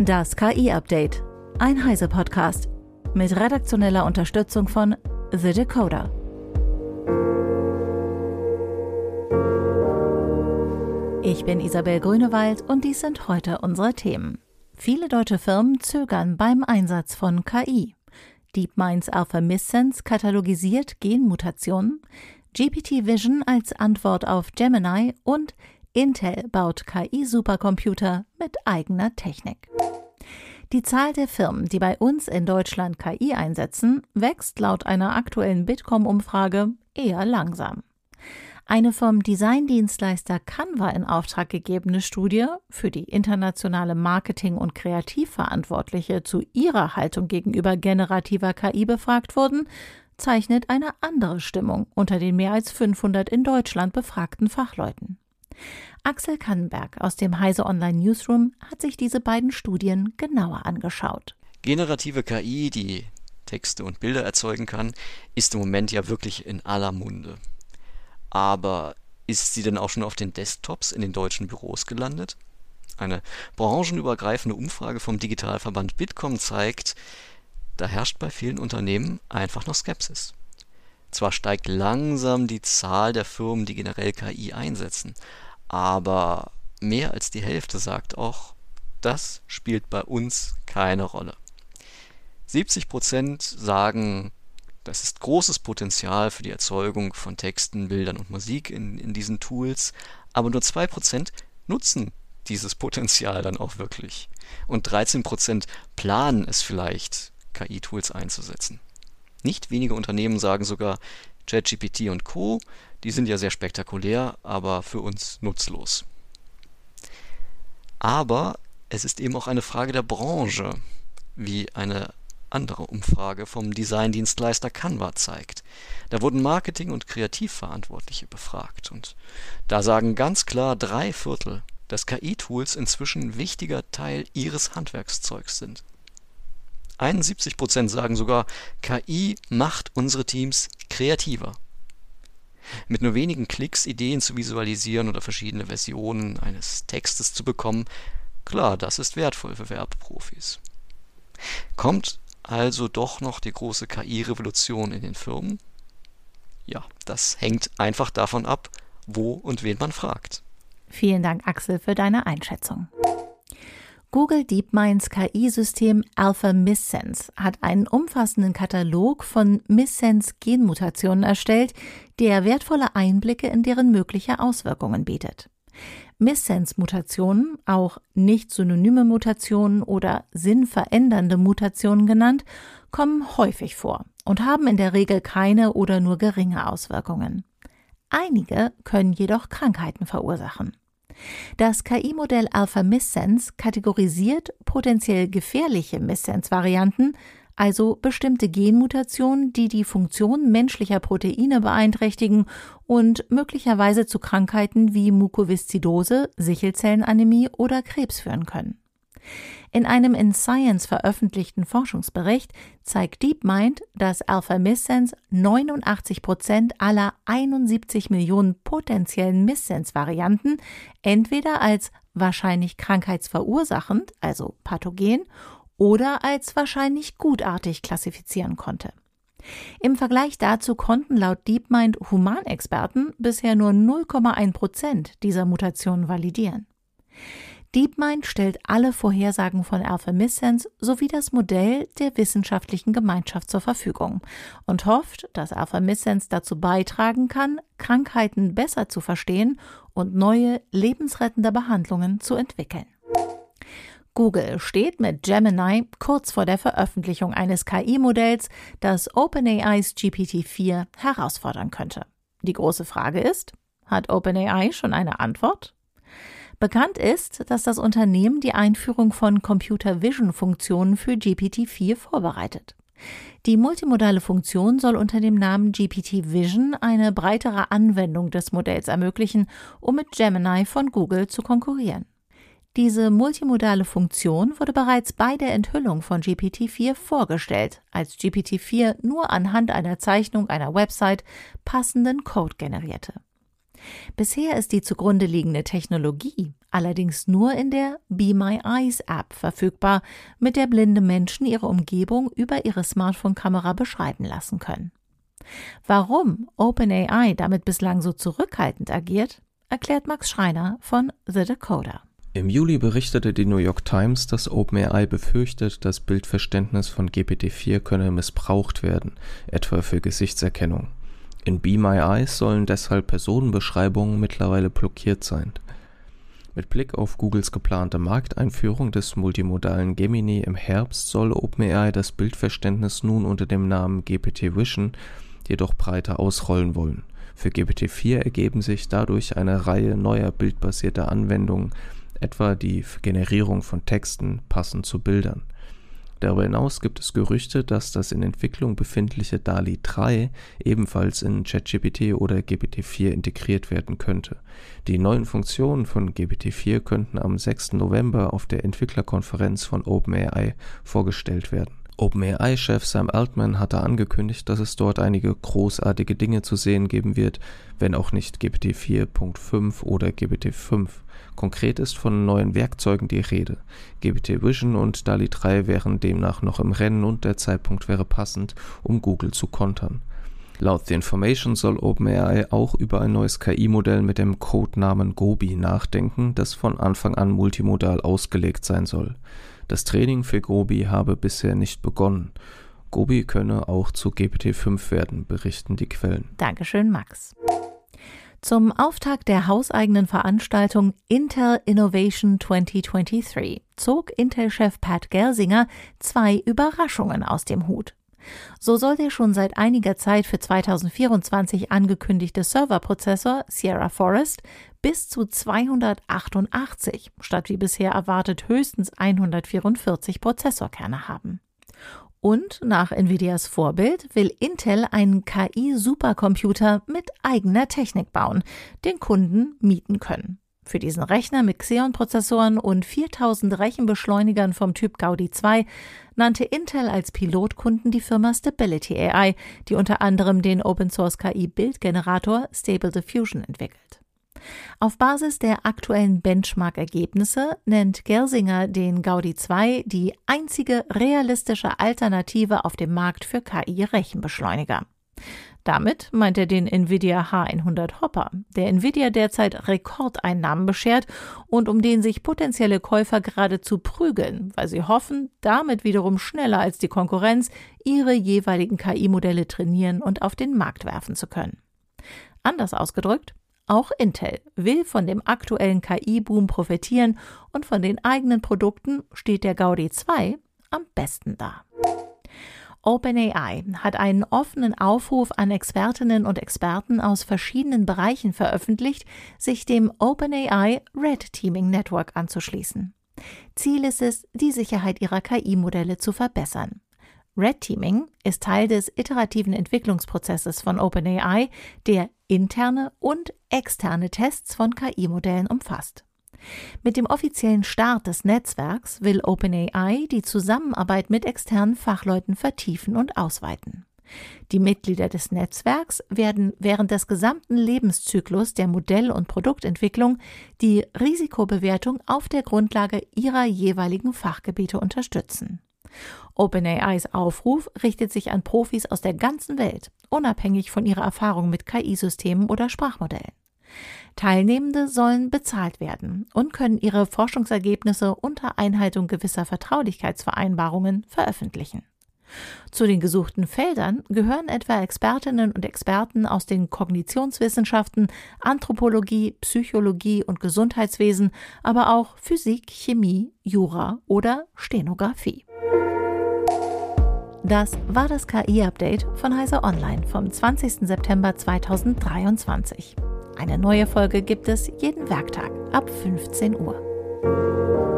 Das KI-Update. Ein Heise-Podcast. Mit redaktioneller Unterstützung von The Decoder. Ich bin Isabel Grünewald und dies sind heute unsere Themen. Viele deutsche Firmen zögern beim Einsatz von KI. DeepMinds Alpha Missense katalogisiert Genmutationen, GPT Vision als Antwort auf Gemini und Intel baut KI-Supercomputer mit eigener Technik. Die Zahl der Firmen, die bei uns in Deutschland KI einsetzen, wächst laut einer aktuellen Bitkom-Umfrage eher langsam. Eine vom Designdienstleister Canva in Auftrag gegebene Studie, für die internationale Marketing- und Kreativverantwortliche zu ihrer Haltung gegenüber generativer KI befragt wurden, zeichnet eine andere Stimmung unter den mehr als 500 in Deutschland befragten Fachleuten. Axel Kannenberg aus dem Heise Online Newsroom hat sich diese beiden Studien genauer angeschaut. Generative KI, die Texte und Bilder erzeugen kann, ist im Moment ja wirklich in aller Munde. Aber ist sie denn auch schon auf den Desktops in den deutschen Büros gelandet? Eine branchenübergreifende Umfrage vom Digitalverband Bitkom zeigt, da herrscht bei vielen Unternehmen einfach noch Skepsis. Zwar steigt langsam die Zahl der Firmen, die generell KI einsetzen, aber mehr als die Hälfte sagt auch, das spielt bei uns keine Rolle. 70 Prozent sagen, das ist großes Potenzial für die Erzeugung von Texten, Bildern und Musik in, in diesen Tools, aber nur 2 Prozent nutzen dieses Potenzial dann auch wirklich. Und 13 Prozent planen es vielleicht, KI-Tools einzusetzen. Nicht wenige Unternehmen sagen sogar, ChatGPT und Co., die sind ja sehr spektakulär, aber für uns nutzlos. Aber es ist eben auch eine Frage der Branche, wie eine andere Umfrage vom Designdienstleister Canva zeigt. Da wurden Marketing- und Kreativverantwortliche befragt und da sagen ganz klar drei Viertel, dass KI-Tools inzwischen wichtiger Teil ihres Handwerkszeugs sind. 71 Prozent sagen sogar, KI macht unsere Teams kreativer. Mit nur wenigen Klicks Ideen zu visualisieren oder verschiedene Versionen eines Textes zu bekommen, klar, das ist wertvoll für Werbeprofis. Kommt also doch noch die große KI-Revolution in den Firmen? Ja, das hängt einfach davon ab, wo und wen man fragt. Vielen Dank, Axel, für deine Einschätzung. Google DeepMinds KI-System Alpha Missense hat einen umfassenden Katalog von Missense-Genmutationen erstellt, der wertvolle Einblicke in deren mögliche Auswirkungen bietet. Missense-Mutationen, auch nicht synonyme Mutationen oder sinnverändernde Mutationen genannt, kommen häufig vor und haben in der Regel keine oder nur geringe Auswirkungen. Einige können jedoch Krankheiten verursachen. Das KI-Modell Alpha Missense kategorisiert potenziell gefährliche Missense-Varianten, also bestimmte Genmutationen, die die Funktion menschlicher Proteine beeinträchtigen und möglicherweise zu Krankheiten wie Mukoviszidose, Sichelzellenanämie oder Krebs führen können. In einem in Science veröffentlichten Forschungsbericht zeigt DeepMind, dass Alpha Missense 89 Prozent aller 71 Millionen potenziellen Missense-Varianten entweder als wahrscheinlich krankheitsverursachend, also pathogen, oder als wahrscheinlich gutartig klassifizieren konnte. Im Vergleich dazu konnten laut DeepMind Humanexperten bisher nur 0,1 Prozent dieser Mutationen validieren. DeepMind stellt alle Vorhersagen von Alpha Missense sowie das Modell der wissenschaftlichen Gemeinschaft zur Verfügung und hofft, dass Alpha Missense dazu beitragen kann, Krankheiten besser zu verstehen und neue lebensrettende Behandlungen zu entwickeln. Google steht mit Gemini kurz vor der Veröffentlichung eines KI-Modells, das OpenAIs GPT-4 herausfordern könnte. Die große Frage ist, hat OpenAI schon eine Antwort? Bekannt ist, dass das Unternehmen die Einführung von Computer Vision Funktionen für GPT-4 vorbereitet. Die multimodale Funktion soll unter dem Namen GPT Vision eine breitere Anwendung des Modells ermöglichen, um mit Gemini von Google zu konkurrieren. Diese multimodale Funktion wurde bereits bei der Enthüllung von GPT-4 vorgestellt, als GPT-4 nur anhand einer Zeichnung einer Website passenden Code generierte. Bisher ist die zugrunde liegende Technologie allerdings nur in der Be My Eyes App verfügbar, mit der blinde Menschen ihre Umgebung über ihre Smartphone-Kamera beschreiben lassen können. Warum OpenAI damit bislang so zurückhaltend agiert, erklärt Max Schreiner von The Decoder. Im Juli berichtete die New York Times, dass OpenAI befürchtet, das Bildverständnis von GPT-4 könne missbraucht werden, etwa für Gesichtserkennung. In Be My Eyes sollen deshalb Personenbeschreibungen mittlerweile blockiert sein. Mit Blick auf Googles geplante Markteinführung des multimodalen Gemini im Herbst soll OpenAI das Bildverständnis nun unter dem Namen GPT Vision jedoch breiter ausrollen wollen. Für GPT-4 ergeben sich dadurch eine Reihe neuer bildbasierter Anwendungen, etwa die Generierung von Texten passend zu Bildern. Darüber hinaus gibt es Gerüchte, dass das in Entwicklung befindliche DALI 3 ebenfalls in ChatGPT oder GPT-4 integriert werden könnte. Die neuen Funktionen von GPT-4 könnten am 6. November auf der Entwicklerkonferenz von OpenAI vorgestellt werden. OpenAI-Chef Sam Altman hatte angekündigt, dass es dort einige großartige Dinge zu sehen geben wird, wenn auch nicht GPT 4.5 oder GPT 5. Konkret ist von neuen Werkzeugen die Rede. GPT Vision und DALI 3 wären demnach noch im Rennen und der Zeitpunkt wäre passend, um Google zu kontern. Laut The Information soll OpenAI auch über ein neues KI-Modell mit dem Codenamen Gobi nachdenken, das von Anfang an multimodal ausgelegt sein soll. Das Training für Gobi habe bisher nicht begonnen. Gobi könne auch zu GPT-5 werden, berichten die Quellen. Dankeschön, Max. Zum Auftakt der hauseigenen Veranstaltung Intel Innovation 2023 zog Intel-Chef Pat Gelsinger zwei Überraschungen aus dem Hut. So soll der schon seit einiger Zeit für 2024 angekündigte Serverprozessor Sierra Forest bis zu 288 statt wie bisher erwartet höchstens 144 Prozessorkerne haben. Und nach Nvidias Vorbild will Intel einen KI-Supercomputer mit eigener Technik bauen, den Kunden mieten können. Für diesen Rechner mit Xeon-Prozessoren und 4000 Rechenbeschleunigern vom Typ Gaudi 2 nannte Intel als Pilotkunden die Firma Stability AI, die unter anderem den Open-Source KI-Bildgenerator Stable Diffusion entwickelt. Auf Basis der aktuellen Benchmark-Ergebnisse nennt Gersinger den Gaudi 2 die einzige realistische Alternative auf dem Markt für KI-Rechenbeschleuniger. Damit meint er den Nvidia H100 Hopper, der Nvidia derzeit Rekordeinnahmen beschert und um den sich potenzielle Käufer geradezu prügeln, weil sie hoffen, damit wiederum schneller als die Konkurrenz ihre jeweiligen KI-Modelle trainieren und auf den Markt werfen zu können. Anders ausgedrückt, auch Intel will von dem aktuellen KI-Boom profitieren und von den eigenen Produkten steht der Gaudi 2 am besten da. OpenAI hat einen offenen Aufruf an Expertinnen und Experten aus verschiedenen Bereichen veröffentlicht, sich dem OpenAI Red Teaming Network anzuschließen. Ziel ist es, die Sicherheit ihrer KI-Modelle zu verbessern. Red Teaming ist Teil des iterativen Entwicklungsprozesses von OpenAI, der interne und externe Tests von KI-Modellen umfasst. Mit dem offiziellen Start des Netzwerks will OpenAI die Zusammenarbeit mit externen Fachleuten vertiefen und ausweiten. Die Mitglieder des Netzwerks werden während des gesamten Lebenszyklus der Modell- und Produktentwicklung die Risikobewertung auf der Grundlage ihrer jeweiligen Fachgebiete unterstützen. OpenAIs Aufruf richtet sich an Profis aus der ganzen Welt, unabhängig von ihrer Erfahrung mit KI-Systemen oder Sprachmodellen. Teilnehmende sollen bezahlt werden und können ihre Forschungsergebnisse unter Einhaltung gewisser Vertraulichkeitsvereinbarungen veröffentlichen. Zu den gesuchten Feldern gehören etwa Expertinnen und Experten aus den Kognitionswissenschaften, Anthropologie, Psychologie und Gesundheitswesen, aber auch Physik, Chemie, Jura oder Stenografie. Das war das KI-Update von Heiser Online vom 20. September 2023. Eine neue Folge gibt es jeden Werktag ab 15 Uhr.